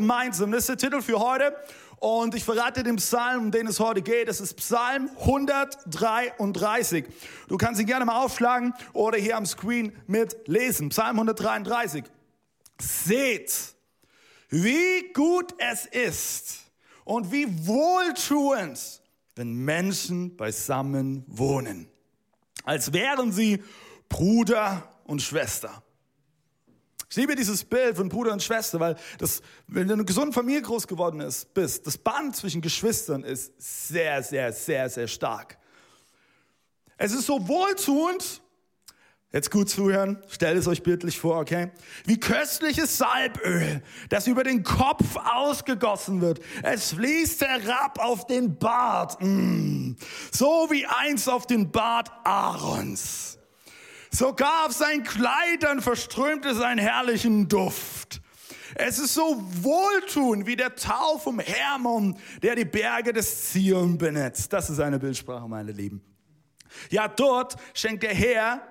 gemeinsam, das ist der Titel für heute. Und ich verrate den Psalm, um den es heute geht. Das ist Psalm 133. Du kannst ihn gerne mal aufschlagen oder hier am Screen mitlesen. Psalm 133. Seht, wie gut es ist und wie wohltuend, wenn Menschen beisammen wohnen, als wären sie Bruder und Schwester. Ich liebe dieses Bild von Bruder und Schwester, weil das, wenn du in einer gesunden Familie groß geworden ist, bist, das Band zwischen Geschwistern ist sehr, sehr, sehr, sehr stark. Es ist so wohltuend, jetzt gut zuhören, stellt es euch bildlich vor, okay? Wie köstliches Salböl, das über den Kopf ausgegossen wird. Es fließt herab auf den Bart, mm. so wie eins auf den Bart Aarons. Sogar auf seinen Kleidern verströmt es einen herrlichen Duft. Es ist so wohltun wie der Tau vom Hermon, der die Berge des Zion benetzt. Das ist eine Bildsprache, meine Lieben. Ja, dort schenkt der Herr,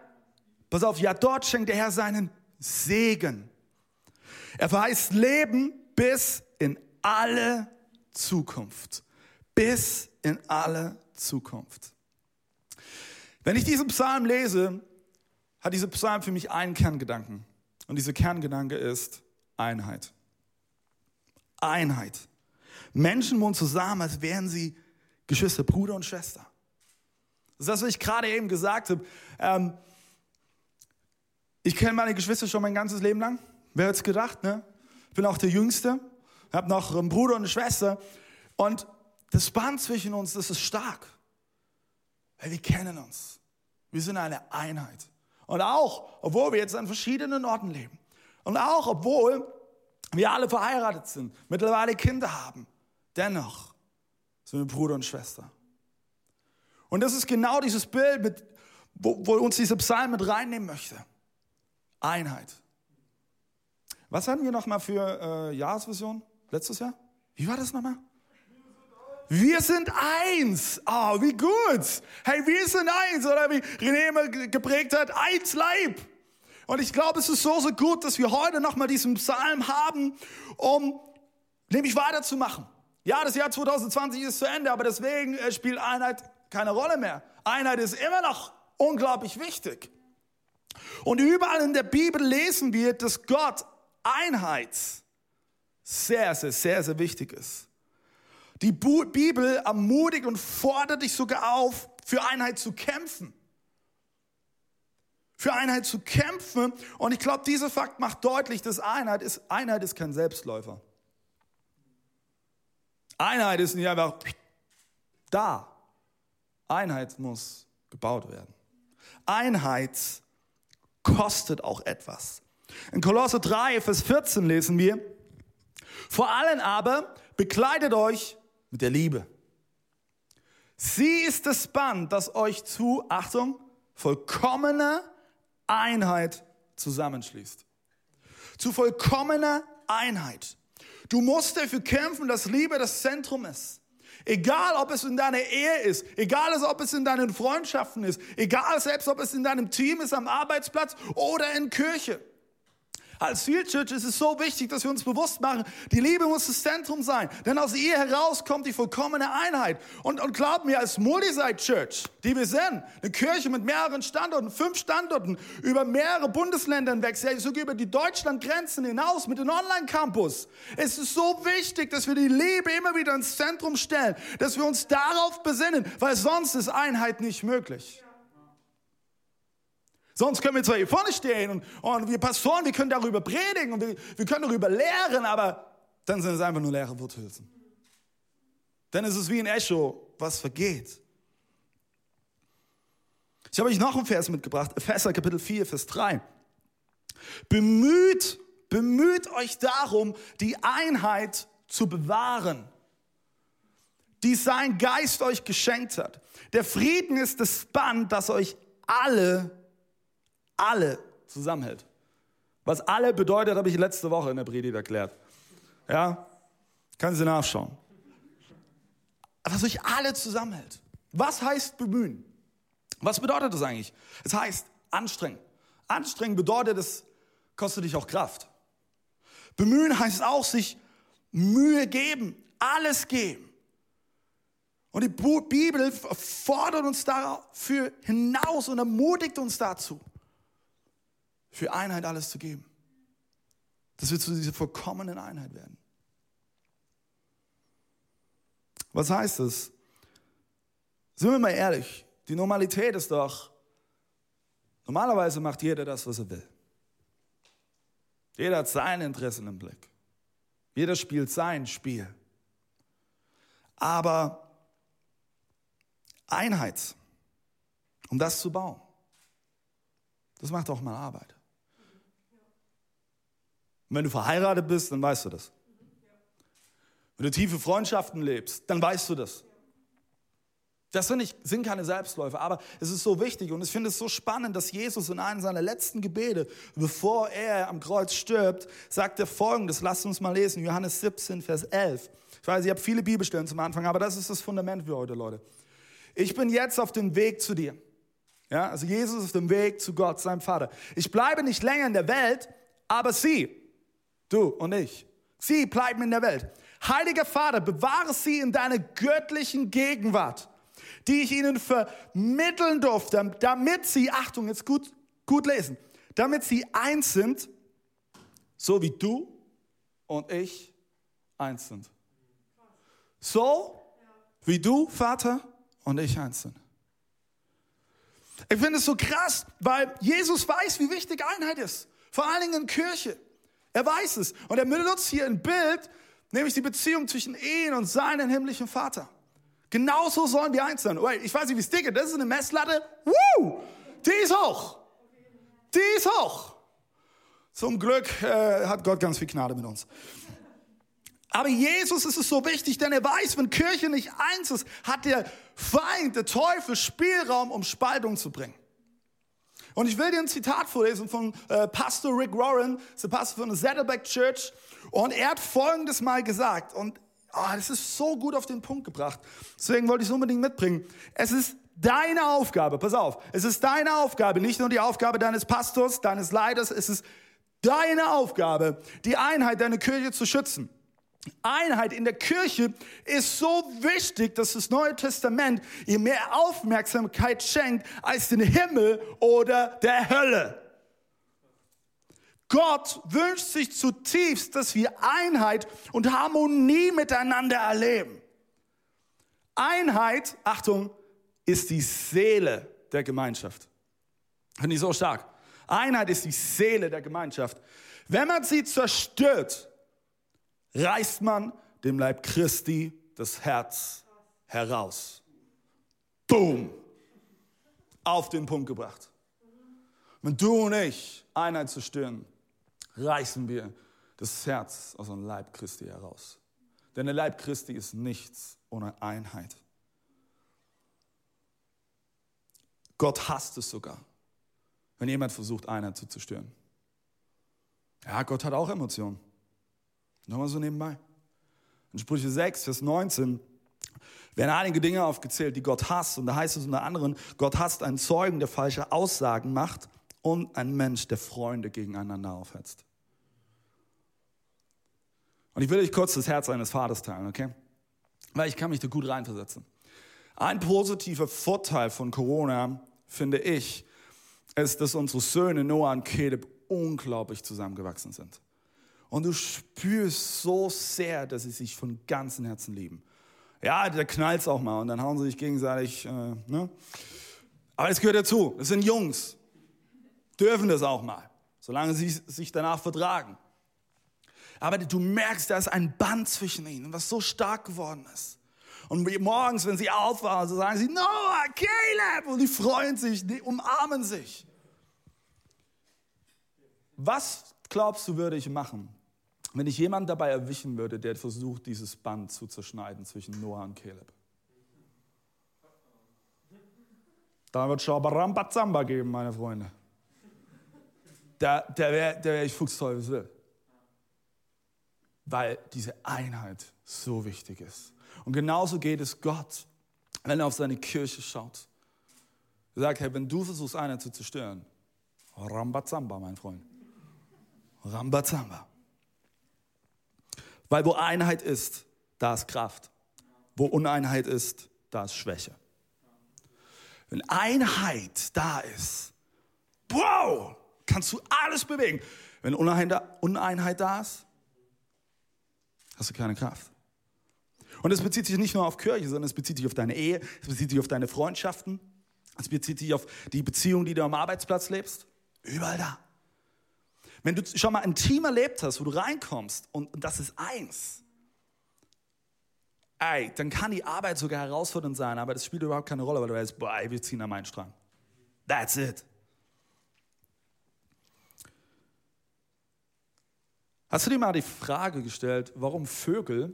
pass auf, ja, dort schenkt der Herr seinen Segen. Er verheißt Leben bis in alle Zukunft. Bis in alle Zukunft. Wenn ich diesen Psalm lese, hat dieser Psalm für mich einen Kerngedanken. Und dieser Kerngedanke ist Einheit. Einheit. Menschen wohnen zusammen, als wären sie Geschwister, Bruder und Schwester. Das ist das, was ich gerade eben gesagt habe. Ähm, ich kenne meine Geschwister schon mein ganzes Leben lang. Wer hätte es gedacht, ne? Ich bin auch der Jüngste. Ich habe noch einen Bruder und eine Schwester. Und das Band zwischen uns, das ist stark. Weil wir kennen uns. Wir sind eine Einheit. Und auch, obwohl wir jetzt an verschiedenen Orten leben. Und auch, obwohl wir alle verheiratet sind, mittlerweile Kinder haben. Dennoch sind wir Bruder und Schwester. Und das ist genau dieses Bild, mit, wo, wo uns dieser Psalm mit reinnehmen möchte. Einheit. Was hatten wir nochmal für äh, Jahresvision letztes Jahr? Wie war das nochmal? Wir sind eins. Oh, wie gut. Hey, wir sind eins. Oder wie René geprägt hat, eins Leib. Und ich glaube, es ist so, so gut, dass wir heute nochmal diesen Psalm haben, um nämlich weiterzumachen. Ja, das Jahr 2020 ist zu Ende, aber deswegen äh, spielt Einheit keine Rolle mehr. Einheit ist immer noch unglaublich wichtig. Und überall in der Bibel lesen wir, dass Gott Einheit sehr, sehr, sehr, sehr wichtig ist. Die Bibel ermutigt und fordert dich sogar auf, für Einheit zu kämpfen. Für Einheit zu kämpfen. Und ich glaube, dieser Fakt macht deutlich, dass Einheit ist, Einheit ist kein Selbstläufer. Einheit ist nicht einfach da. Einheit muss gebaut werden. Einheit kostet auch etwas. In Kolosse 3, Vers 14 lesen wir, vor allem aber bekleidet euch mit der Liebe. Sie ist das Band, das euch zu, Achtung, vollkommener Einheit zusammenschließt. Zu vollkommener Einheit. Du musst dafür kämpfen, dass Liebe das Zentrum ist. Egal, ob es in deiner Ehe ist, egal, ob es in deinen Freundschaften ist, egal, selbst ob es in deinem Team ist, am Arbeitsplatz oder in Kirche. Als Field Church ist es so wichtig, dass wir uns bewusst machen, die Liebe muss das Zentrum sein. Denn aus ihr heraus kommt die vollkommene Einheit. Und, und glaub mir, als Multisite Church, die wir sind, eine Kirche mit mehreren Standorten, fünf Standorten, über mehrere Bundesländer hinweg, sogar über die Deutschlandgrenzen hinaus mit dem Online-Campus. Es ist so wichtig, dass wir die Liebe immer wieder ins Zentrum stellen, dass wir uns darauf besinnen, weil sonst ist Einheit nicht möglich. Sonst können wir zwar hier vorne stehen und, und wir Pastoren, wir können darüber predigen und wir, wir können darüber lehren, aber dann sind es einfach nur leere Worthülsen. Dann ist es wie ein Echo, was vergeht. Ich habe euch noch einen Vers mitgebracht, Epheser Kapitel 4, Vers 3. Bemüht, bemüht euch darum, die Einheit zu bewahren. die sein Geist euch geschenkt hat. Der Frieden ist das Band, das euch alle, alle zusammenhält. Was alle bedeutet, habe ich letzte Woche in der Predigt erklärt. Ja, kann Sie nachschauen. Was euch alle zusammenhält. Was heißt bemühen? Was bedeutet das eigentlich? Es heißt anstrengen. Anstrengen bedeutet, es kostet dich auch Kraft. Bemühen heißt auch sich Mühe geben, alles geben. Und die Bibel fordert uns dafür hinaus und ermutigt uns dazu, für Einheit alles zu geben. Dass wir zu dieser vollkommenen Einheit werden. Was heißt das? Sind wir mal ehrlich, die Normalität ist doch, normalerweise macht jeder das, was er will. Jeder hat seine Interessen im Blick. Jeder spielt sein Spiel. Aber Einheit, um das zu bauen, das macht auch mal Arbeit. Und wenn du verheiratet bist, dann weißt du das. Wenn du tiefe Freundschaften lebst, dann weißt du das. Das sind, nicht, sind keine Selbstläufe, aber es ist so wichtig und ich finde es so spannend, dass Jesus in einem seiner letzten Gebete, bevor er am Kreuz stirbt, sagt er folgendes, lasst uns mal lesen, Johannes 17, Vers 11. Ich weiß, ich habe viele Bibelstellen zum Anfang, aber das ist das Fundament für heute, Leute. Ich bin jetzt auf dem Weg zu dir. Ja, also Jesus ist auf dem Weg zu Gott, seinem Vater. Ich bleibe nicht länger in der Welt, aber sie, du und ich, sie bleiben in der Welt. Heiliger Vater, bewahre sie in deiner göttlichen Gegenwart die ich ihnen vermitteln durfte, damit sie, Achtung, jetzt gut, gut lesen, damit sie eins sind, so wie du und ich eins sind. So wie du, Vater, und ich eins sind. Ich finde es so krass, weil Jesus weiß, wie wichtig Einheit ist. Vor allen Dingen in Kirche. Er weiß es. Und er benutzt hier ein Bild, nämlich die Beziehung zwischen ihn und seinem himmlischen Vater. Genauso sollen wir eins sein. Ich weiß nicht, wie es dicke, das ist eine Messlatte. Woo! Die ist hoch. Die ist hoch. Zum Glück äh, hat Gott ganz viel Gnade mit uns. Aber Jesus ist es so wichtig, denn er weiß, wenn Kirche nicht eins ist, hat der Feind, der Teufel, Spielraum, um Spaltung zu bringen. Und ich will dir ein Zitat vorlesen von äh, Pastor Rick Warren, der Pastor von der Saddleback Church. Und er hat Folgendes mal gesagt. Und Oh, das ist so gut auf den Punkt gebracht. Deswegen wollte ich es unbedingt mitbringen. Es ist deine Aufgabe, pass auf, es ist deine Aufgabe, nicht nur die Aufgabe deines Pastors, deines Leiters, es ist deine Aufgabe, die Einheit deiner Kirche zu schützen. Einheit in der Kirche ist so wichtig, dass das Neue Testament ihr mehr Aufmerksamkeit schenkt als den Himmel oder der Hölle. Gott wünscht sich zutiefst, dass wir Einheit und Harmonie miteinander erleben. Einheit, Achtung, ist die Seele der Gemeinschaft. Finde ich so stark. Einheit ist die Seele der Gemeinschaft. Wenn man sie zerstört, reißt man dem Leib Christi das Herz heraus. Boom. Auf den Punkt gebracht. Wenn du und ich Einheit zerstören, reißen wir das Herz aus dem Leib Christi heraus. Denn der Leib Christi ist nichts ohne Einheit. Gott hasst es sogar, wenn jemand versucht, Einheit zu zerstören. Ja, Gott hat auch Emotionen. Nochmal so nebenbei. In Sprüche 6, Vers 19 werden einige Dinge aufgezählt, die Gott hasst. Und da heißt es unter anderem, Gott hasst einen Zeugen, der falsche Aussagen macht und einen Mensch, der Freunde gegeneinander aufhetzt. Und ich will euch kurz das Herz eines Vaters teilen, okay? Weil ich kann mich da gut reinversetzen. Ein positiver Vorteil von Corona, finde ich, ist, dass unsere Söhne Noah und Caleb unglaublich zusammengewachsen sind. Und du spürst so sehr, dass sie sich von ganzem Herzen lieben. Ja, da knallt es auch mal und dann hauen sie sich gegenseitig, äh, ne? Aber es gehört dazu. Das sind Jungs. Dürfen das auch mal. Solange sie sich danach vertragen. Aber du merkst, da ist ein Band zwischen ihnen, was so stark geworden ist. Und morgens, wenn sie aufwachen, so sagen sie, Noah, Caleb, und die freuen sich, die umarmen sich. Was glaubst du, würde ich machen, wenn ich jemanden dabei erwischen würde, der versucht, dieses Band zu zerschneiden zwischen Noah und Caleb. Da wird Schabarambazamba geben, meine Freunde. Der, der wäre wär ich Fuchsteufelswild. Weil diese Einheit so wichtig ist. Und genauso geht es Gott, wenn er auf seine Kirche schaut. Er sagt, hey, wenn du versuchst, Einheit zu zerstören, Rambazamba, mein Freund. Rambazamba. Weil wo Einheit ist, da ist Kraft. Wo Uneinheit ist, da ist Schwäche. Wenn Einheit da ist, wow, kannst du alles bewegen. Wenn Uneinheit da ist, hast du keine Kraft. Und es bezieht sich nicht nur auf Kirche, sondern es bezieht sich auf deine Ehe, es bezieht sich auf deine Freundschaften, es bezieht sich auf die Beziehung, die du am Arbeitsplatz lebst. Überall da. Wenn du schon mal ein Team erlebt hast, wo du reinkommst und, und das ist eins, ey, dann kann die Arbeit sogar herausfordernd sein, aber das spielt überhaupt keine Rolle, weil du weißt, boah, ey, wir ziehen an meinen Strang. That's it. Hast du dir mal die Frage gestellt, warum Vögel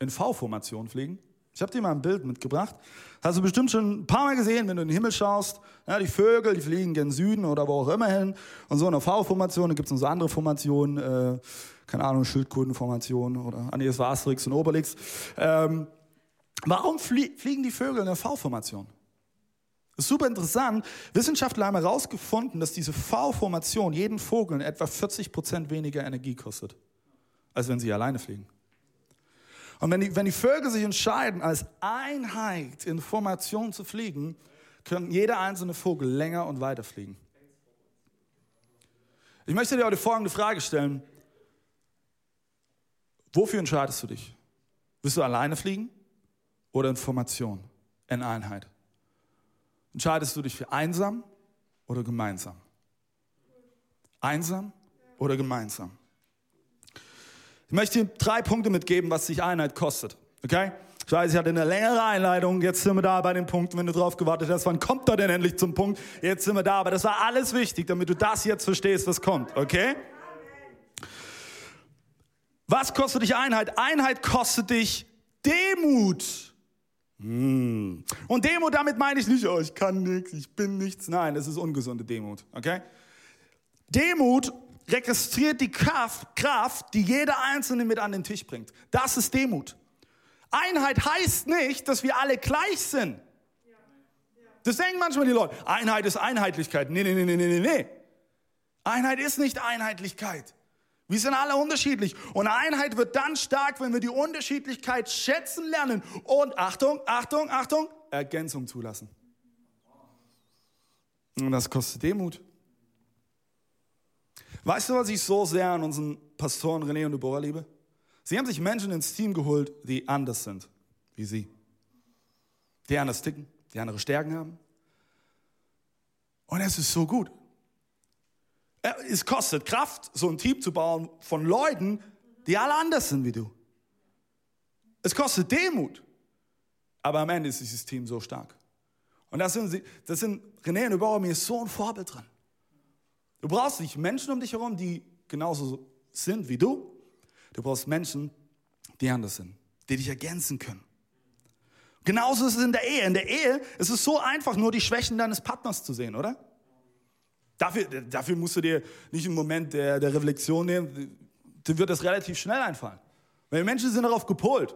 in V-Formation fliegen? Ich habe dir mal ein Bild mitgebracht. Hast du bestimmt schon ein paar Mal gesehen, wenn du in den Himmel schaust. Ja, die Vögel, die fliegen gen Süden oder wo auch immer hin. Und so eine V-Formation, da gibt es noch so andere Formationen, äh, keine Ahnung, Schildkrötenformation oder, ah nee, war Asterix und Obelix. Ähm, warum flie fliegen die Vögel in der V-Formation? Ist super interessant. Wissenschaftler haben herausgefunden, dass diese V-Formation jeden Vogel etwa 40 Prozent weniger Energie kostet, als wenn sie alleine fliegen. Und wenn die, wenn die Vögel sich entscheiden, als Einheit in Formation zu fliegen, können jeder einzelne Vogel länger und weiter fliegen. Ich möchte dir heute folgende Frage stellen. Wofür entscheidest du dich? Willst du alleine fliegen oder in Formation, in Einheit? Entscheidest du dich für einsam oder gemeinsam? Einsam oder gemeinsam? Ich möchte dir drei Punkte mitgeben, was sich Einheit kostet. Okay? Ich weiß, ich hatte eine längere Einleitung. Jetzt sind wir da bei den Punkten, wenn du drauf gewartet hast. Wann kommt er denn endlich zum Punkt? Jetzt sind wir da. Aber das war alles wichtig, damit du das jetzt verstehst, was kommt. Okay? Was kostet dich Einheit? Einheit kostet dich Demut. Hm. Und Demut, damit meine ich nicht, oh, ich kann nichts, ich bin nichts. Nein, das ist ungesunde Demut. Okay? Demut registriert die Kraft, die jeder Einzelne mit an den Tisch bringt. Das ist Demut. Einheit heißt nicht, dass wir alle gleich sind. Das denken manchmal die Leute. Einheit ist Einheitlichkeit. Nee, nee, nee, nee, nee, nee. Einheit ist nicht Einheitlichkeit. Wir sind alle unterschiedlich. Und Einheit wird dann stark, wenn wir die Unterschiedlichkeit schätzen lernen und Achtung, Achtung, Achtung, Ergänzung zulassen. Und das kostet Demut. Weißt du, was ich so sehr an unseren Pastoren René und Deborah liebe? Sie haben sich Menschen ins Team geholt, die anders sind wie sie. Die anders ticken, die andere Stärken haben. Und es ist so gut. Es kostet Kraft, so ein Team zu bauen von Leuten, die alle anders sind wie du. Es kostet Demut. Aber am Ende ist dieses Team so stark. Und das sind, das sind René und Deborah mir so ein Vorbild dran. Du brauchst nicht Menschen um dich herum, die genauso sind wie du. Du brauchst Menschen, die anders sind, die dich ergänzen können. Genauso ist es in der Ehe. In der Ehe ist es so einfach, nur die Schwächen deines Partners zu sehen, oder? Dafür, dafür musst du dir nicht einen Moment der, der Reflexion nehmen. Dir wird das relativ schnell einfallen. Weil Menschen sind darauf gepolt.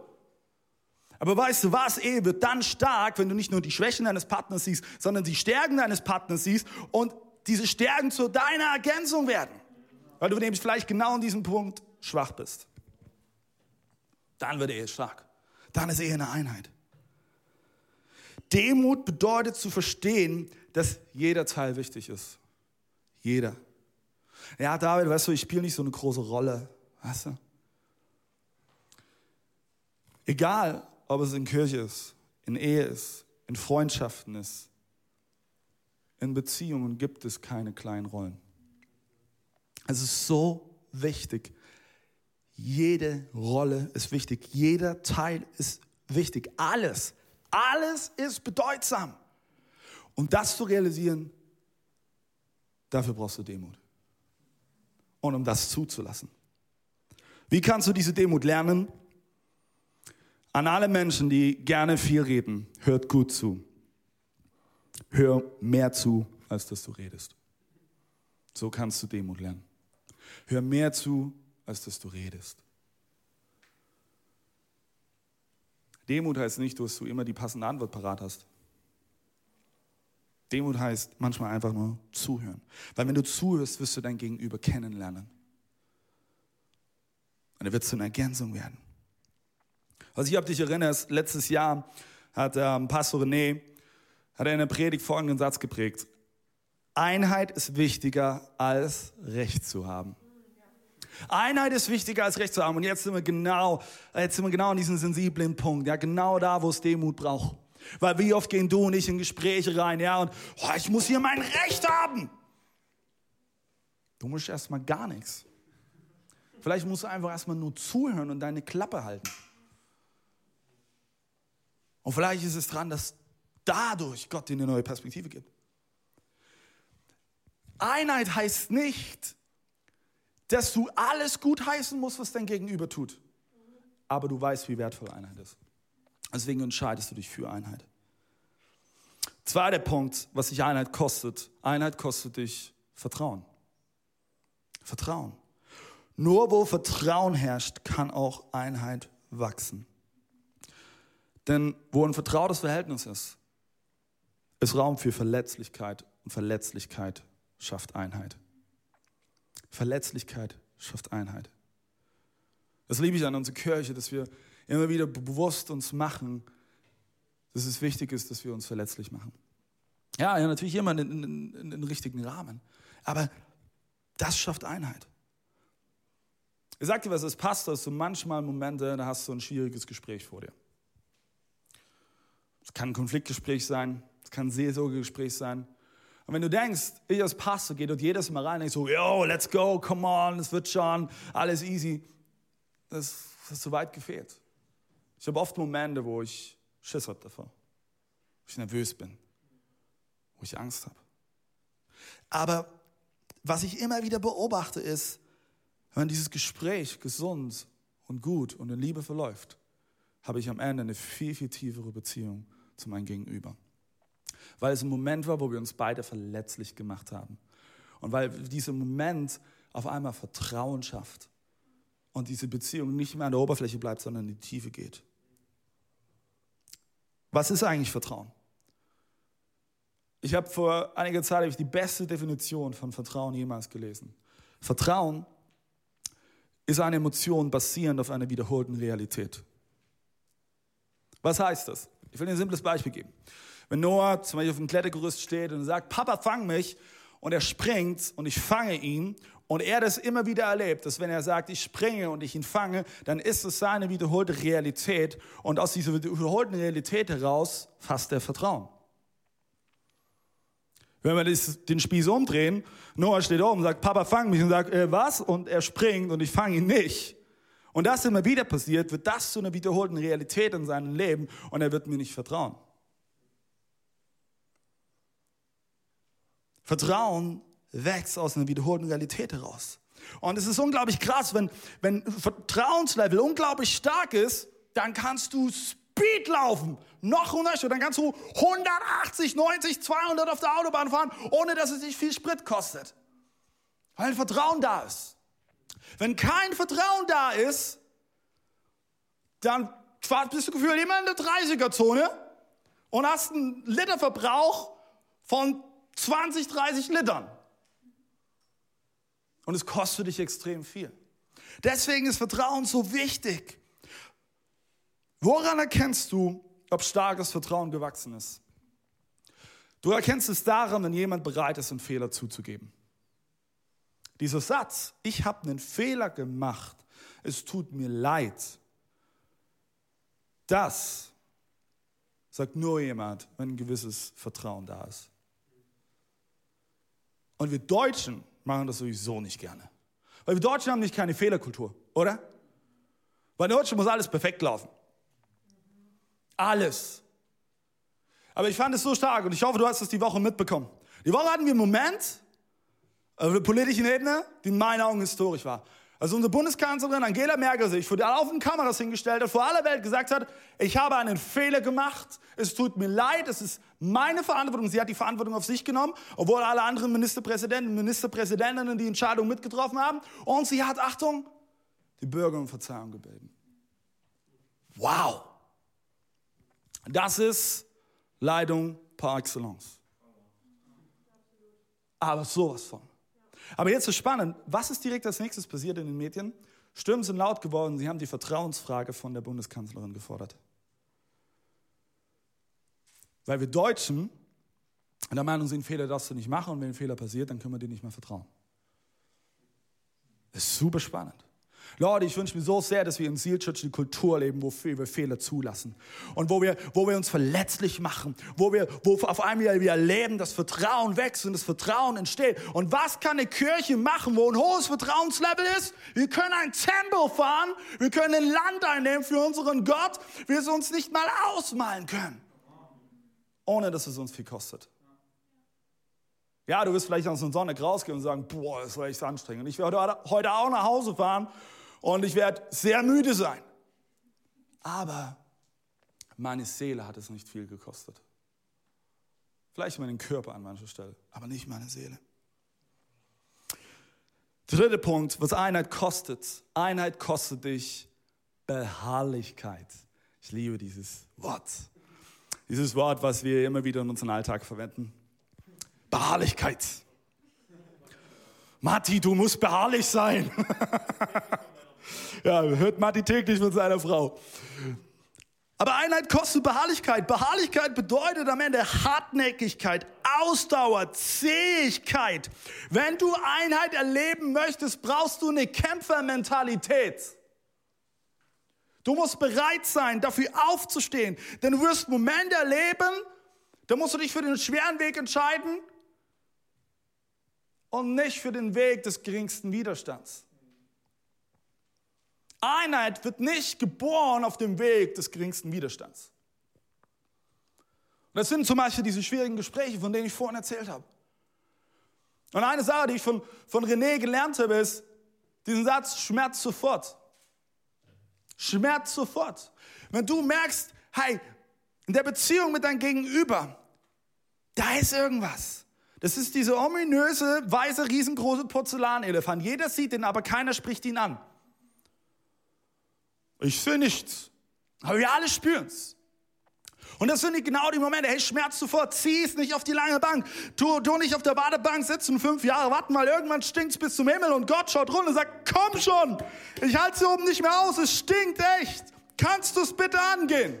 Aber weißt du was? Ehe wird dann stark, wenn du nicht nur die Schwächen deines Partners siehst, sondern die Stärken deines Partners siehst und diese Stärken zu deiner Ergänzung werden. Weil du nämlich vielleicht genau in diesem Punkt schwach bist. Dann wird Ehe stark. Dann ist Ehe eine Einheit. Demut bedeutet zu verstehen, dass jeder Teil wichtig ist. Jeder. Ja, David, weißt du, ich spiele nicht so eine große Rolle. Weißt du? Egal, ob es in Kirche ist, in Ehe ist, in Freundschaften ist, in Beziehungen gibt es keine kleinen Rollen. Es ist so wichtig. Jede Rolle ist wichtig. Jeder Teil ist wichtig. Alles, alles ist bedeutsam. Um das zu realisieren, dafür brauchst du Demut. Und um das zuzulassen. Wie kannst du diese Demut lernen? An alle Menschen, die gerne viel reden, hört gut zu. Hör mehr zu, als dass du redest. So kannst du Demut lernen. Hör mehr zu, als dass du redest. Demut heißt nicht, dass du immer die passende Antwort parat hast. Demut heißt manchmal einfach nur zuhören. Weil wenn du zuhörst, wirst du dein Gegenüber kennenlernen. Und er wird zu einer Ergänzung werden. Also ich habe dich erinnerst, letztes Jahr hat ähm, Pastor René hat er in der Predigt folgenden Satz geprägt. Einheit ist wichtiger als Recht zu haben. Einheit ist wichtiger als Recht zu haben. Und jetzt sind wir genau, jetzt sind wir genau an diesem sensiblen Punkt. Ja, genau da, wo es Demut braucht. Weil wie oft gehen du und ich in Gespräche rein, ja, und oh, ich muss hier mein Recht haben. Du musst erstmal gar nichts. Vielleicht musst du einfach erstmal nur zuhören und deine Klappe halten. Und vielleicht ist es dran, dass dadurch Gott dir eine neue Perspektive gibt. Einheit heißt nicht, dass du alles gut heißen musst, was dein Gegenüber tut. Aber du weißt, wie wertvoll Einheit ist. Deswegen entscheidest du dich für Einheit. Zweiter Punkt, was sich Einheit kostet. Einheit kostet dich Vertrauen. Vertrauen. Nur wo Vertrauen herrscht, kann auch Einheit wachsen. Denn wo ein vertrautes Verhältnis ist, ist Raum für Verletzlichkeit und Verletzlichkeit schafft Einheit. Verletzlichkeit schafft Einheit. Das liebe ich an unserer Kirche, dass wir immer wieder bewusst uns machen, dass es wichtig ist, dass wir uns verletzlich machen. Ja, ja natürlich immer in, den richtigen Rahmen. Aber das schafft Einheit. Ich sag dir was, es passt, dass du manchmal Momente, da hast du ein schwieriges Gespräch vor dir. Es kann ein Konfliktgespräch sein, es kann ein Seelsorgegespräch sein. Und wenn du denkst, ich als Pastor gehe dort jedes Mal rein und so, yo, let's go, come on, es wird schon, alles easy. Das, das ist so weit gefehlt. Ich habe oft Momente, wo ich Schiss habe davor, wo ich nervös bin, wo ich Angst habe. Aber was ich immer wieder beobachte ist, wenn dieses Gespräch gesund und gut und in Liebe verläuft, habe ich am Ende eine viel, viel tiefere Beziehung zu meinem Gegenüber. Weil es ein Moment war, wo wir uns beide verletzlich gemacht haben. Und weil dieser Moment auf einmal Vertrauen schafft und diese Beziehung nicht mehr an der Oberfläche bleibt, sondern in die Tiefe geht. Was ist eigentlich Vertrauen? Ich habe vor einiger Zeit ich die beste Definition von Vertrauen jemals gelesen. Vertrauen ist eine Emotion basierend auf einer wiederholten Realität. Was heißt das? Ich will dir ein simples Beispiel geben. Wenn Noah zum Beispiel auf dem Klettergerüst steht und sagt, Papa, fang mich, und er springt und ich fange ihn, und er das immer wieder erlebt, dass wenn er sagt, ich springe und ich ihn fange, dann ist es seine wiederholte Realität, und aus dieser wiederholten Realität heraus fasst er Vertrauen. Wenn wir den Spieß umdrehen, Noah steht oben und sagt, Papa, fang mich, und sagt, äh, was? Und er springt und ich fange ihn nicht. Und das immer wieder passiert, wird das zu einer wiederholten Realität in seinem Leben und er wird mir nicht vertrauen. Vertrauen wächst aus einer wiederholten Realität heraus. Und es ist unglaublich krass, wenn, wenn Vertrauenslevel unglaublich stark ist, dann kannst du Speed laufen. Noch 100, dann kannst du 180, 90, 200 auf der Autobahn fahren, ohne dass es dich viel Sprit kostet. Weil Vertrauen da ist. Wenn kein Vertrauen da ist, dann bist du gefühlt immer in der 30er-Zone und hast einen Literverbrauch von 20, 30 Litern. Und es kostet dich extrem viel. Deswegen ist Vertrauen so wichtig. Woran erkennst du, ob starkes Vertrauen gewachsen ist? Du erkennst es daran, wenn jemand bereit ist, einen Fehler zuzugeben. Dieser Satz, ich habe einen Fehler gemacht, es tut mir leid, das sagt nur jemand, wenn ein gewisses Vertrauen da ist. Und wir Deutschen machen das sowieso nicht gerne. Weil wir Deutschen haben nicht keine Fehlerkultur, oder? Bei Deutschen muss alles perfekt laufen. Alles. Aber ich fand es so stark und ich hoffe, du hast es die Woche mitbekommen. Die Woche hatten wir einen Moment, auf der politischen Ebene, die in meinen Augen historisch war. Als unsere Bundeskanzlerin Angela Merkel sich vor der laufenden Kameras hingestellt hat, vor aller Welt gesagt hat, ich habe einen Fehler gemacht, es tut mir leid, es ist meine Verantwortung. Sie hat die Verantwortung auf sich genommen, obwohl alle anderen Ministerpräsidenten und Ministerpräsidentinnen die Entscheidung mitgetroffen haben. Und sie hat, Achtung, die Bürger um Verzeihung gebeten. Wow! Das ist Leidung par excellence. Aber sowas von. Aber jetzt ist spannend, was ist direkt als nächstes passiert in den Medien? Stimmen sind laut geworden, sie haben die Vertrauensfrage von der Bundeskanzlerin gefordert. Weil wir Deutschen der Meinung sind, Fehler darfst du nicht machen und wenn ein Fehler passiert, dann können wir dir nicht mehr vertrauen. Das ist super spannend. Leute, ich wünsche mir so sehr, dass wir in Seal Church eine Kultur leben, wo wir Fehler zulassen und wo wir, wo wir uns verletzlich machen, wo wir, wo auf einmal wir erleben, dass Vertrauen wächst und das Vertrauen entsteht. Und was kann eine Kirche machen, wo ein hohes Vertrauenslevel ist? Wir können ein Tempel fahren, wir können ein Land einnehmen für unseren Gott, wir es uns nicht mal ausmalen können, ohne dass es uns viel kostet. Ja, du wirst vielleicht aus dem Sonntag rausgehen und sagen, boah, das war echt anstrengend. Ich werde heute auch nach Hause fahren und ich werde sehr müde sein. Aber meine Seele hat es nicht viel gekostet. Vielleicht meinen Körper an mancher Stelle, aber nicht meine Seele. Dritter Punkt, was Einheit kostet. Einheit kostet dich Beharrlichkeit. Ich liebe dieses Wort. Dieses Wort, was wir immer wieder in unserem Alltag verwenden. Beharrlichkeit. Matti, du musst beharrlich sein. Ja, hört Matti täglich mit seiner Frau. Aber Einheit kostet Beharrlichkeit. Beharrlichkeit bedeutet am Ende Hartnäckigkeit, Ausdauer, Zähigkeit. Wenn du Einheit erleben möchtest, brauchst du eine Kämpfermentalität. Du musst bereit sein, dafür aufzustehen. Denn du wirst Momente erleben, da musst du dich für den schweren Weg entscheiden und nicht für den Weg des geringsten Widerstands. Einheit wird nicht geboren auf dem Weg des geringsten Widerstands. Und das sind zum Beispiel diese schwierigen Gespräche, von denen ich vorhin erzählt habe. Und eine Sache, die ich von, von René gelernt habe, ist diesen Satz, Schmerz sofort. Schmerz sofort. Wenn du merkst, hey, in der Beziehung mit deinem Gegenüber, da ist irgendwas. Das ist diese ominöse, weiße, riesengroße Porzellanelefant. Jeder sieht ihn, aber keiner spricht ihn an. Ich sehe nichts. Aber wir alle spüren es. Und das sind genau die Momente, hey, Schmerz sofort, zieh es nicht auf die lange Bank. Tu, tu nicht auf der Badebank sitzen, fünf Jahre warten, weil irgendwann stinkt es bis zum Himmel und Gott schaut runter und sagt, komm schon, ich halte hier oben nicht mehr aus, es stinkt echt. Kannst du es bitte angehen?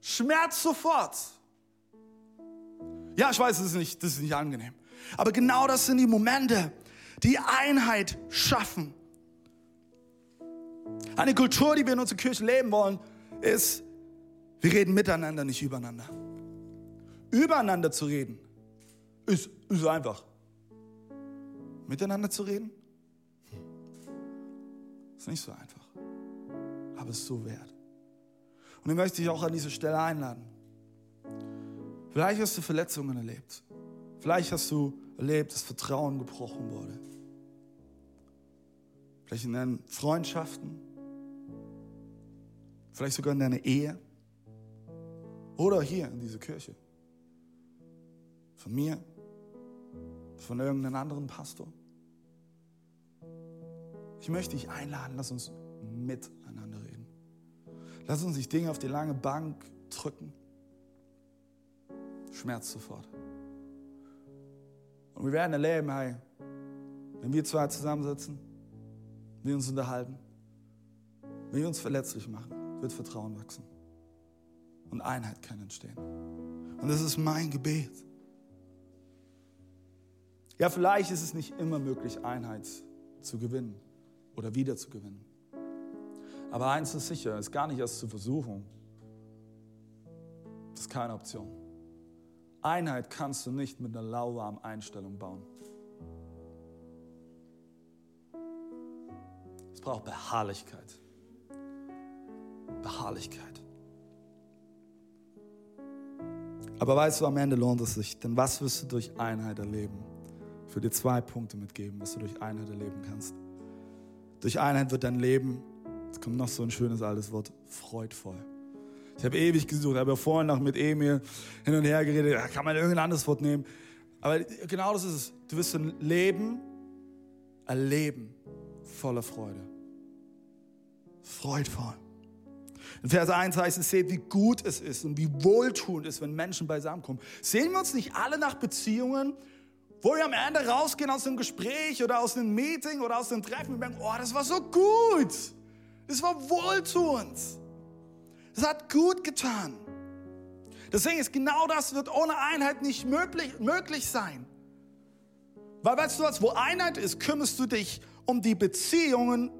Schmerz sofort. Ja, ich weiß, das nicht, das ist nicht angenehm. Aber genau das sind die Momente, die Einheit schaffen. Eine Kultur, die wir in unserer Kirche leben wollen, ist, wir reden miteinander, nicht übereinander. Übereinander zu reden, ist, ist einfach. Miteinander zu reden, ist nicht so einfach. Aber es ist so wert. Und ich möchte dich auch an diese Stelle einladen. Vielleicht hast du Verletzungen erlebt. Vielleicht hast du erlebt, dass Vertrauen gebrochen wurde. Vielleicht in deinen Freundschaften, Vielleicht sogar in deiner Ehe. Oder hier in dieser Kirche. Von mir. Von irgendeinem anderen Pastor. Ich möchte dich einladen, lass uns miteinander reden. Lass uns nicht Dinge auf die lange Bank drücken. Schmerz sofort. Und wir werden erleben, hey, wenn wir zwei zusammensitzen, wir uns unterhalten, wenn wir uns verletzlich machen, wird Vertrauen wachsen. Und Einheit kann entstehen. Und das ist mein Gebet. Ja, vielleicht ist es nicht immer möglich, Einheit zu gewinnen oder wieder zu gewinnen. Aber eins ist sicher, ist gar nicht erst zur Versuchung. Das ist keine Option. Einheit kannst du nicht mit einer lauwarmen Einstellung bauen. Es braucht Beharrlichkeit. Beharrlichkeit. Aber weißt du, am Ende lohnt es sich, denn was wirst du durch Einheit erleben? Ich würde dir zwei Punkte mitgeben, was du durch Einheit erleben kannst. Durch Einheit wird dein Leben, jetzt kommt noch so ein schönes altes Wort, freudvoll. Ich habe ewig gesucht, habe ja vorhin noch mit Emil hin und her geredet, da kann man irgendein anderes Wort nehmen. Aber genau das ist es. Du wirst ein Leben erleben voller Freude. Freudvoll. In Vers 1 heißt es, seht, wie gut es ist und wie wohltuend es ist, wenn Menschen beisammenkommen. Sehen wir uns nicht alle nach Beziehungen, wo wir am Ende rausgehen aus einem Gespräch oder aus einem Meeting oder aus einem Treffen und denken, oh, das war so gut. Das war wohltuend. Das hat gut getan. Deswegen ist genau das wird ohne Einheit nicht möglich, möglich sein. Weil weißt du was, wo Einheit ist, kümmerst du dich um die Beziehungen,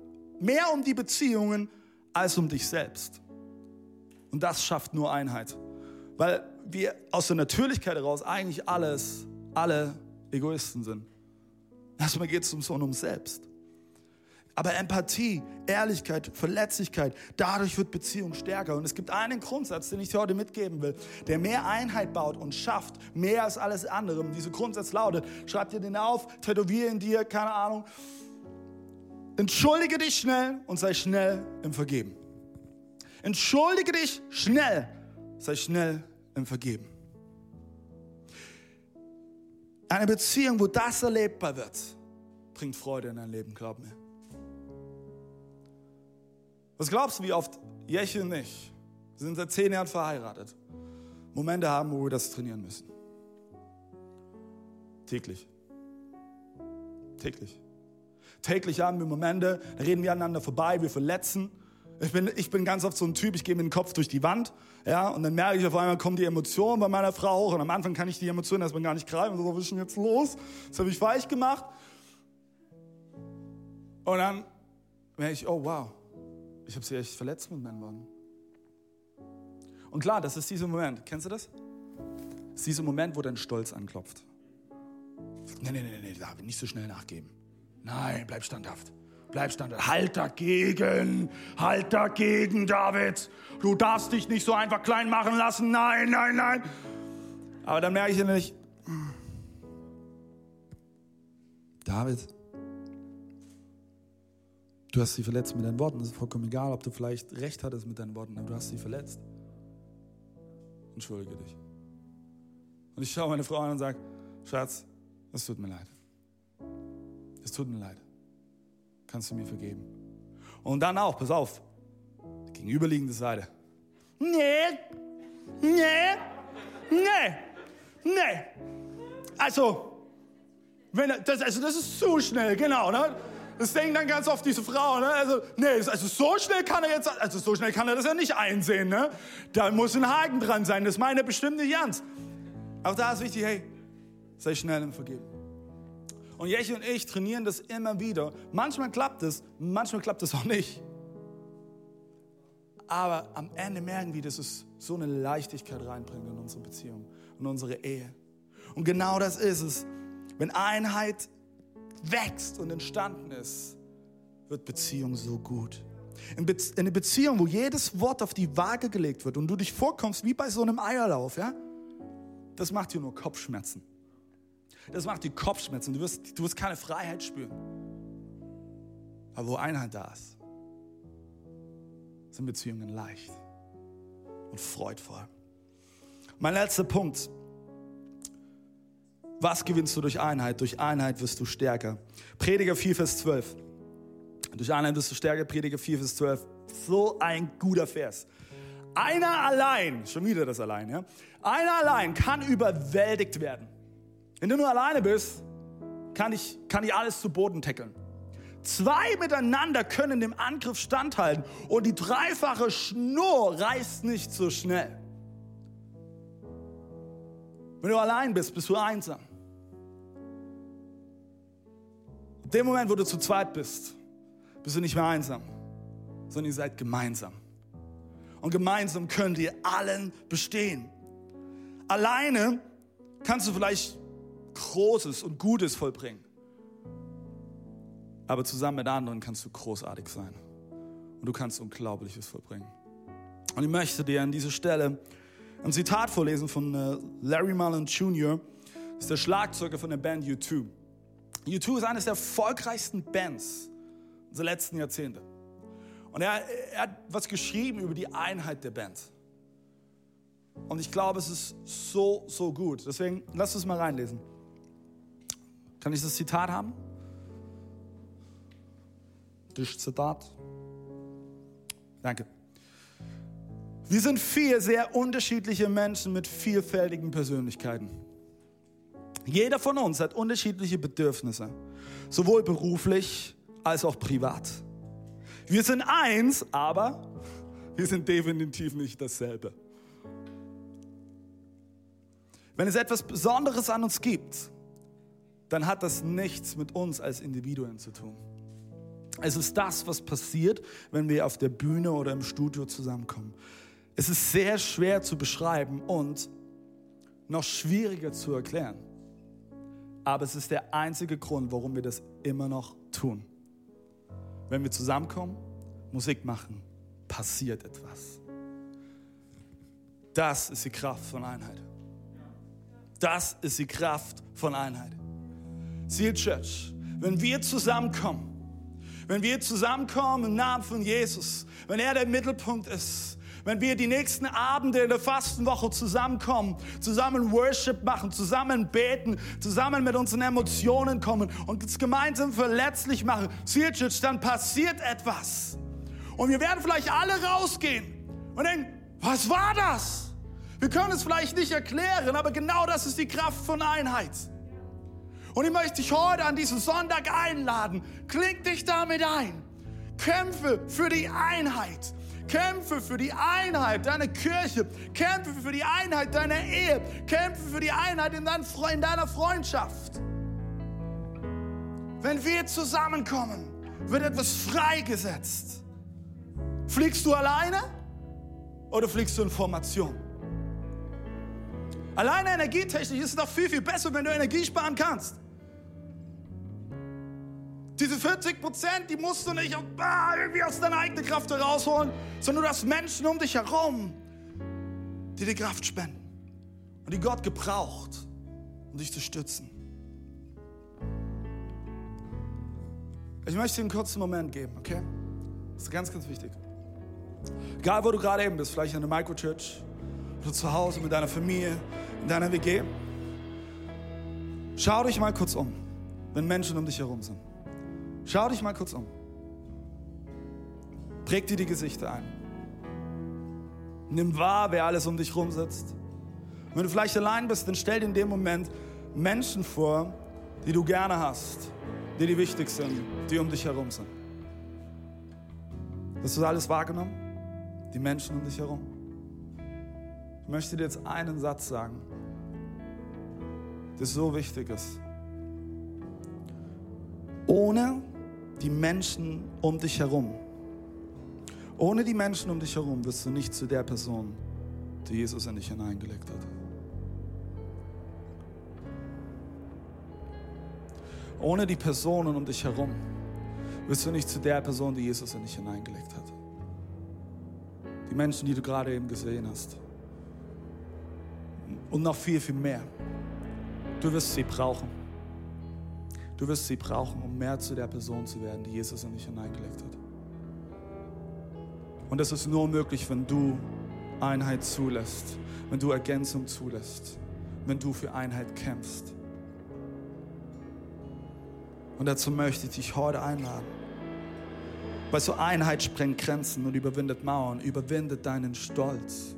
mehr um die Beziehungen als um dich selbst. Und das schafft nur Einheit. Weil wir aus der Natürlichkeit heraus eigentlich alles, alle Egoisten sind. Erstmal geht es um so und um selbst. Aber Empathie, Ehrlichkeit, Verletzlichkeit, dadurch wird Beziehung stärker. Und es gibt einen Grundsatz, den ich dir heute mitgeben will, der mehr Einheit baut und schafft, mehr als alles andere. Und dieser Grundsatz lautet, schreib dir den auf, tätowiere ihn dir, keine Ahnung. Entschuldige dich schnell und sei schnell im Vergeben. Entschuldige dich schnell, sei schnell im Vergeben. Eine Beziehung, wo das erlebbar wird, bringt Freude in dein Leben, glaub mir. Was glaubst du, wie oft Jeche und ich, sind seit zehn Jahren verheiratet, Momente haben, wo wir das trainieren müssen? Täglich. Täglich. Täglich haben wir Momente, da reden wir aneinander vorbei, wir verletzen. Ich bin, ich bin ganz oft so ein Typ, ich gehe mit dem Kopf durch die Wand, ja, und dann merke ich auf einmal, kommen die Emotionen bei meiner Frau hoch und am Anfang kann ich die Emotionen erstmal gar nicht greifen, so, was ist denn jetzt los? Das habe ich weich gemacht. Und dann merke ich, oh wow, ich habe sie echt verletzt mit meinen Worten. Und klar, das ist dieser Moment, kennst du das? Das ist dieser Moment, wo dein Stolz anklopft. Nee, nee, nee, nee, David, nicht so schnell nachgeben. Nein, bleib standhaft. Bleib standhaft. Halt dagegen. Halt dagegen, David. Du darfst dich nicht so einfach klein machen lassen. Nein, nein, nein. Aber dann merke ich nämlich, David, du hast sie verletzt mit deinen Worten. Es ist vollkommen egal, ob du vielleicht recht hattest mit deinen Worten, aber du hast sie verletzt. Entschuldige dich. Und ich schaue meine Frau an und sage, Schatz, es tut mir leid. Es tut mir leid. Kannst du mir vergeben? Und dann auch, pass auf, gegenüberliegende Seite. Nee, nee, nee, nee. Also, wenn, das, also das ist zu schnell, genau. Ne? Das denken dann ganz oft diese Frauen. Ne? Also, nee, also so schnell kann er jetzt, also so schnell kann er das ja nicht einsehen. Ne? Da muss ein Haken dran sein. Das meine bestimmt nicht ernst. Auch da ist wichtig, hey, sei schnell im Vergeben. Und Jeche und ich trainieren das immer wieder. Manchmal klappt es, manchmal klappt es auch nicht. Aber am Ende merken wir, dass es so eine Leichtigkeit reinbringt in unsere Beziehung, in unsere Ehe. Und genau das ist es. Wenn Einheit wächst und entstanden ist, wird Beziehung so gut. In, Be in eine Beziehung, wo jedes Wort auf die Waage gelegt wird und du dich vorkommst wie bei so einem Eierlauf, ja? Das macht dir nur Kopfschmerzen. Das macht dir Kopfschmerzen. Du wirst, du wirst keine Freiheit spüren. Aber wo Einheit da ist, sind Beziehungen leicht und freudvoll. Mein letzter Punkt. Was gewinnst du durch Einheit? Durch Einheit wirst du stärker. Prediger 4, Vers 12. Durch Einheit wirst du stärker. Prediger 4, Vers 12. So ein guter Vers. Einer allein, schon wieder das allein, ja? Einer allein kann überwältigt werden. Wenn du nur alleine bist, kann ich, kann ich alles zu Boden tackeln. Zwei miteinander können dem Angriff standhalten und die dreifache Schnur reißt nicht so schnell. Wenn du allein bist, bist du einsam. In dem Moment, wo du zu zweit bist, bist du nicht mehr einsam, sondern ihr seid gemeinsam. Und gemeinsam könnt ihr allen bestehen. Alleine kannst du vielleicht Großes und Gutes vollbringen. Aber zusammen mit anderen kannst du großartig sein. Und du kannst Unglaubliches vollbringen. Und ich möchte dir an dieser Stelle ein Zitat vorlesen von äh, Larry Mullen Jr., das ist der Schlagzeuger von der Band U2. U2 ist eines der erfolgreichsten Bands unsere letzten Jahrzehnte. Und er, er hat was geschrieben über die Einheit der Band. Und ich glaube, es ist so, so gut. Deswegen, lass uns mal reinlesen. Kann ich das Zitat haben? Das Zitat. Danke. Wir sind vier sehr unterschiedliche Menschen mit vielfältigen Persönlichkeiten. Jeder von uns hat unterschiedliche Bedürfnisse, sowohl beruflich als auch privat. Wir sind eins, aber wir sind definitiv nicht dasselbe. Wenn es etwas Besonderes an uns gibt, dann hat das nichts mit uns als Individuen zu tun. Es ist das, was passiert, wenn wir auf der Bühne oder im Studio zusammenkommen. Es ist sehr schwer zu beschreiben und noch schwieriger zu erklären. Aber es ist der einzige Grund, warum wir das immer noch tun. Wenn wir zusammenkommen, Musik machen, passiert etwas. Das ist die Kraft von Einheit. Das ist die Kraft von Einheit. Seal Church, wenn wir zusammenkommen, wenn wir zusammenkommen im Namen von Jesus, wenn er der Mittelpunkt ist, wenn wir die nächsten Abende in der Fastenwoche zusammenkommen, zusammen Worship machen, zusammen beten, zusammen mit unseren Emotionen kommen und es gemeinsam verletzlich machen, Seal Church, dann passiert etwas. Und wir werden vielleicht alle rausgehen und denken, was war das? Wir können es vielleicht nicht erklären, aber genau das ist die Kraft von Einheit. Und ich möchte dich heute an diesem Sonntag einladen. Kling dich damit ein. Kämpfe für die Einheit. Kämpfe für die Einheit deiner Kirche. Kämpfe für die Einheit deiner Ehe. Kämpfe für die Einheit in, deiner Freundschaft. Wenn wir zusammenkommen, wird etwas freigesetzt. Fliegst du alleine oder fliegst du in Formation? Alleine energietechnisch ist es doch viel, viel besser, wenn du Energie sparen kannst. Diese 40 Prozent, die musst du nicht ah, irgendwie aus deiner eigenen Kraft herausholen, sondern du hast Menschen um dich herum, die dir Kraft spenden und die Gott gebraucht, um dich zu stützen. Ich möchte dir einen kurzen Moment geben, okay? Das ist ganz, ganz wichtig. Egal, wo du gerade eben bist, vielleicht in der Microchurch oder zu Hause mit deiner Familie, in deiner WG. Schau dich mal kurz um, wenn Menschen um dich herum sind. Schau dich mal kurz um. Präg dir die Gesichter ein. Nimm wahr, wer alles um dich rum sitzt. wenn du vielleicht allein bist, dann stell dir in dem Moment Menschen vor, die du gerne hast, die dir wichtig sind, die um dich herum sind. Hast du alles wahrgenommen? Die Menschen um dich herum? Ich möchte dir jetzt einen Satz sagen, der so wichtig ist. Ohne die Menschen um dich herum. Ohne die Menschen um dich herum wirst du nicht zu der Person, die Jesus in dich hineingelegt hat. Ohne die Personen um dich herum wirst du nicht zu der Person, die Jesus in dich hineingelegt hat. Die Menschen, die du gerade eben gesehen hast. Und noch viel, viel mehr. Du wirst sie brauchen. Du wirst sie brauchen, um mehr zu der Person zu werden, die Jesus in dich hineingelegt hat. Und das ist nur möglich, wenn du Einheit zulässt, wenn du Ergänzung zulässt, wenn du für Einheit kämpfst. Und dazu möchte ich dich heute einladen. Weil so Einheit sprengt Grenzen und überwindet Mauern, überwindet deinen Stolz.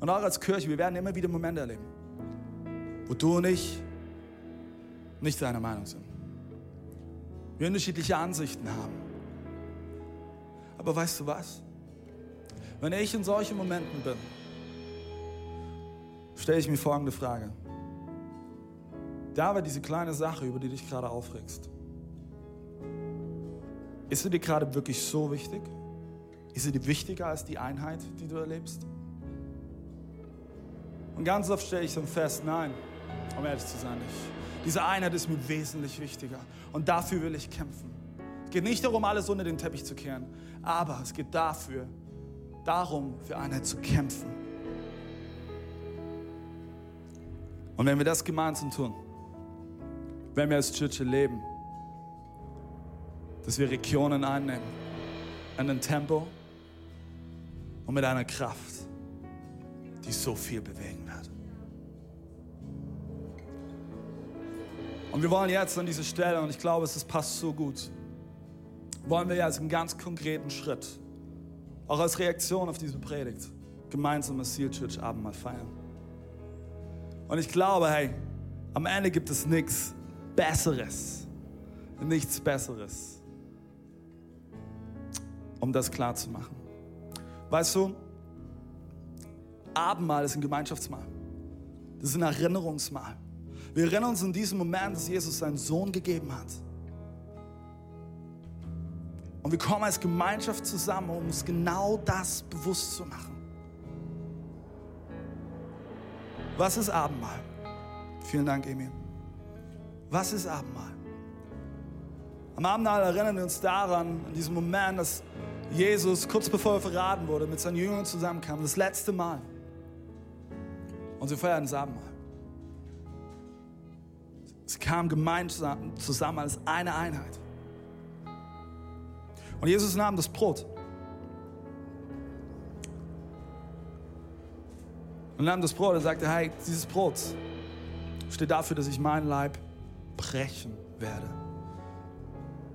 Und auch als Kirche, wir werden immer wieder Momente erleben, wo du und ich nicht seiner Meinung sind. Wir unterschiedliche Ansichten haben. Aber weißt du was? Wenn ich in solchen Momenten bin, stelle ich mir folgende Frage. Da war diese kleine Sache, über die dich gerade aufregst. Ist sie dir gerade wirklich so wichtig? Ist sie dir wichtiger als die Einheit, die du erlebst? Und ganz oft stelle ich dann fest, nein, um ehrlich zu sein, nicht. Diese Einheit ist mir wesentlich wichtiger. Und dafür will ich kämpfen. Es geht nicht darum, alles unter den Teppich zu kehren, aber es geht dafür, darum, für Einheit zu kämpfen. Und wenn wir das gemeinsam tun, wenn wir als Church leben, dass wir Regionen einnehmen, an ein Tempo und mit einer Kraft, die so viel bewegen wird. Und wir wollen jetzt an diese Stelle, und ich glaube, es passt so gut, wollen wir jetzt einen ganz konkreten Schritt, auch als Reaktion auf diese Predigt, gemeinsam als Seal Church Abendmahl feiern. Und ich glaube, hey, am Ende gibt es nichts Besseres, nichts Besseres, um das klar zu machen. Weißt du, Abendmahl ist ein Gemeinschaftsmahl. Das ist ein Erinnerungsmahl. Wir erinnern uns in diesem Moment, dass Jesus seinen Sohn gegeben hat. Und wir kommen als Gemeinschaft zusammen, um uns genau das bewusst zu machen. Was ist Abendmahl? Vielen Dank, Emil. Was ist Abendmahl? Am Abendmahl erinnern wir uns daran, in diesem Moment, dass Jesus kurz bevor er verraten wurde, mit seinen Jüngern zusammenkam, das letzte Mal. Und sie feiern das Abendmahl. Sie kamen gemeinsam zusammen als eine Einheit. Und Jesus nahm das Brot und nahm das Brot und sagte, hey, dieses Brot steht dafür, dass ich meinen Leib brechen werde.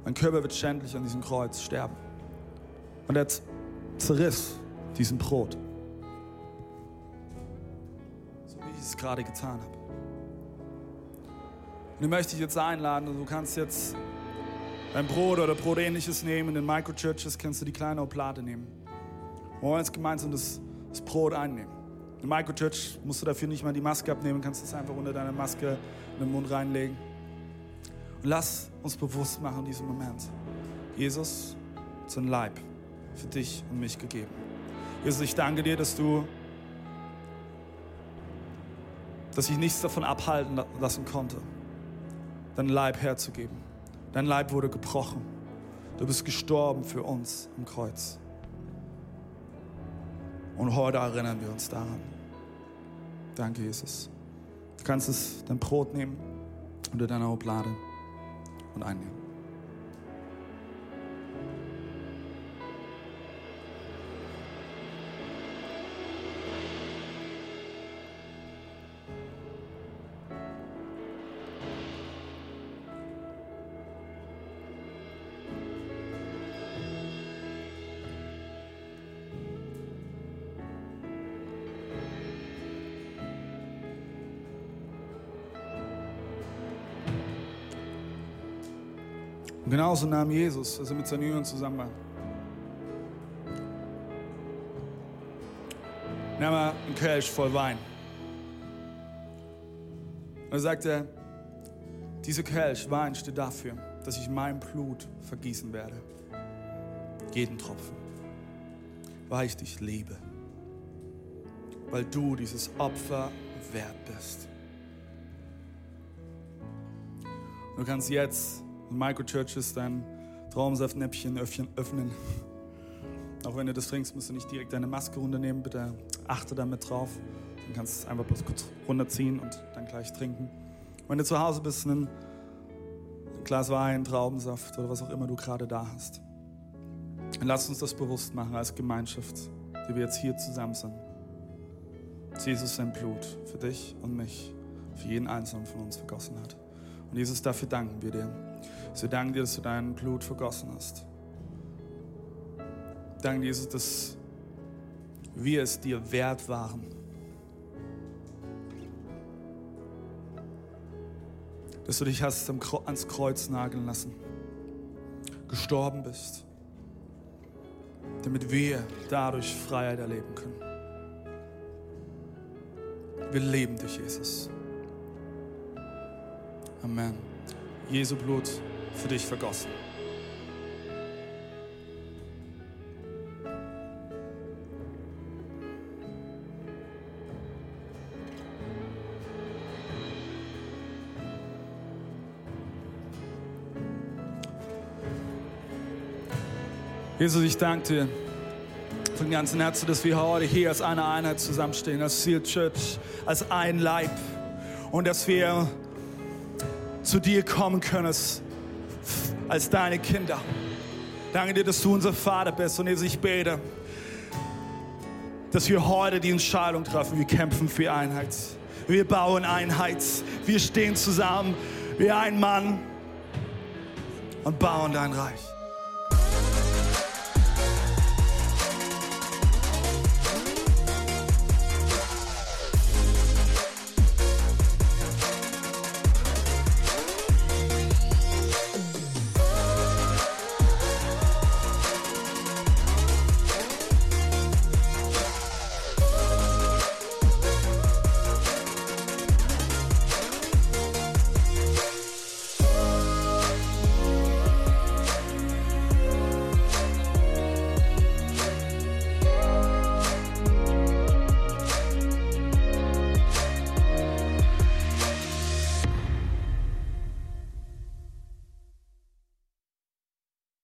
Mein Körper wird schändlich an diesem Kreuz sterben. Und er zerriss diesen Brot. So wie ich es gerade getan habe. Und ich möchte dich jetzt einladen, du kannst jetzt ein Brot oder Brotähnliches nehmen. In den Microchurches kannst du die kleine Oblate nehmen. Wir wollen jetzt gemeinsam das, das Brot einnehmen. In Microchurch musst du dafür nicht mal die Maske abnehmen, kannst es einfach unter deine Maske in den Mund reinlegen. Und lass uns bewusst machen in diesem Moment. Jesus ist ein Leib für dich und mich gegeben. Jesus, ich danke dir, dass du, dass ich nichts davon abhalten lassen konnte dein Leib herzugeben. Dein Leib wurde gebrochen. Du bist gestorben für uns am Kreuz. Und heute erinnern wir uns daran. Danke, Jesus. Du kannst es, dein Brot nehmen unter deiner Oblade und einnehmen. Und genauso nahm Jesus, als er mit seinen Jüngern zusammen war, nahm er einen Kelch voll Wein. Und er sagte, dieser Kelch Wein steht dafür, dass ich mein Blut vergießen werde. Jeden Tropfen. Weil ich dich liebe. Weil du dieses Opfer wert bist. Du kannst jetzt Microchurches dein Traumsaftnäppchen öffnen. Auch wenn du das trinkst, musst du nicht direkt deine Maske runternehmen. Bitte achte damit drauf. Dann kannst du es einfach bloß kurz runterziehen und dann gleich trinken. Wenn du zu Hause bist, nimm ein Glas Wein, Traubensaft oder was auch immer du gerade da hast. Und lass uns das bewusst machen als Gemeinschaft, die wir jetzt hier zusammen sind. Jesus sein Blut für dich und mich, für jeden Einzelnen von uns vergossen hat. Und Jesus, dafür danken wir dir. So danke dir, dass du dein Blut vergossen hast. Danke, Jesus, dass wir es dir wert waren. Dass du dich hast ans Kreuz nageln lassen, gestorben bist, damit wir dadurch Freiheit erleben können. Wir leben dich, Jesus. Amen. Jesu Blut für dich vergossen. Jesus, ich danke dir von ganzem Herzen, dass wir heute hier als eine Einheit zusammenstehen, als Seal Church, als ein Leib und dass wir zu dir kommen können als deine Kinder. Danke dir, dass du unser Vater bist und ich bete, dass wir heute die Entscheidung treffen. Wir kämpfen für Einheit. Wir bauen Einheit. Wir stehen zusammen wie ein Mann und bauen dein Reich.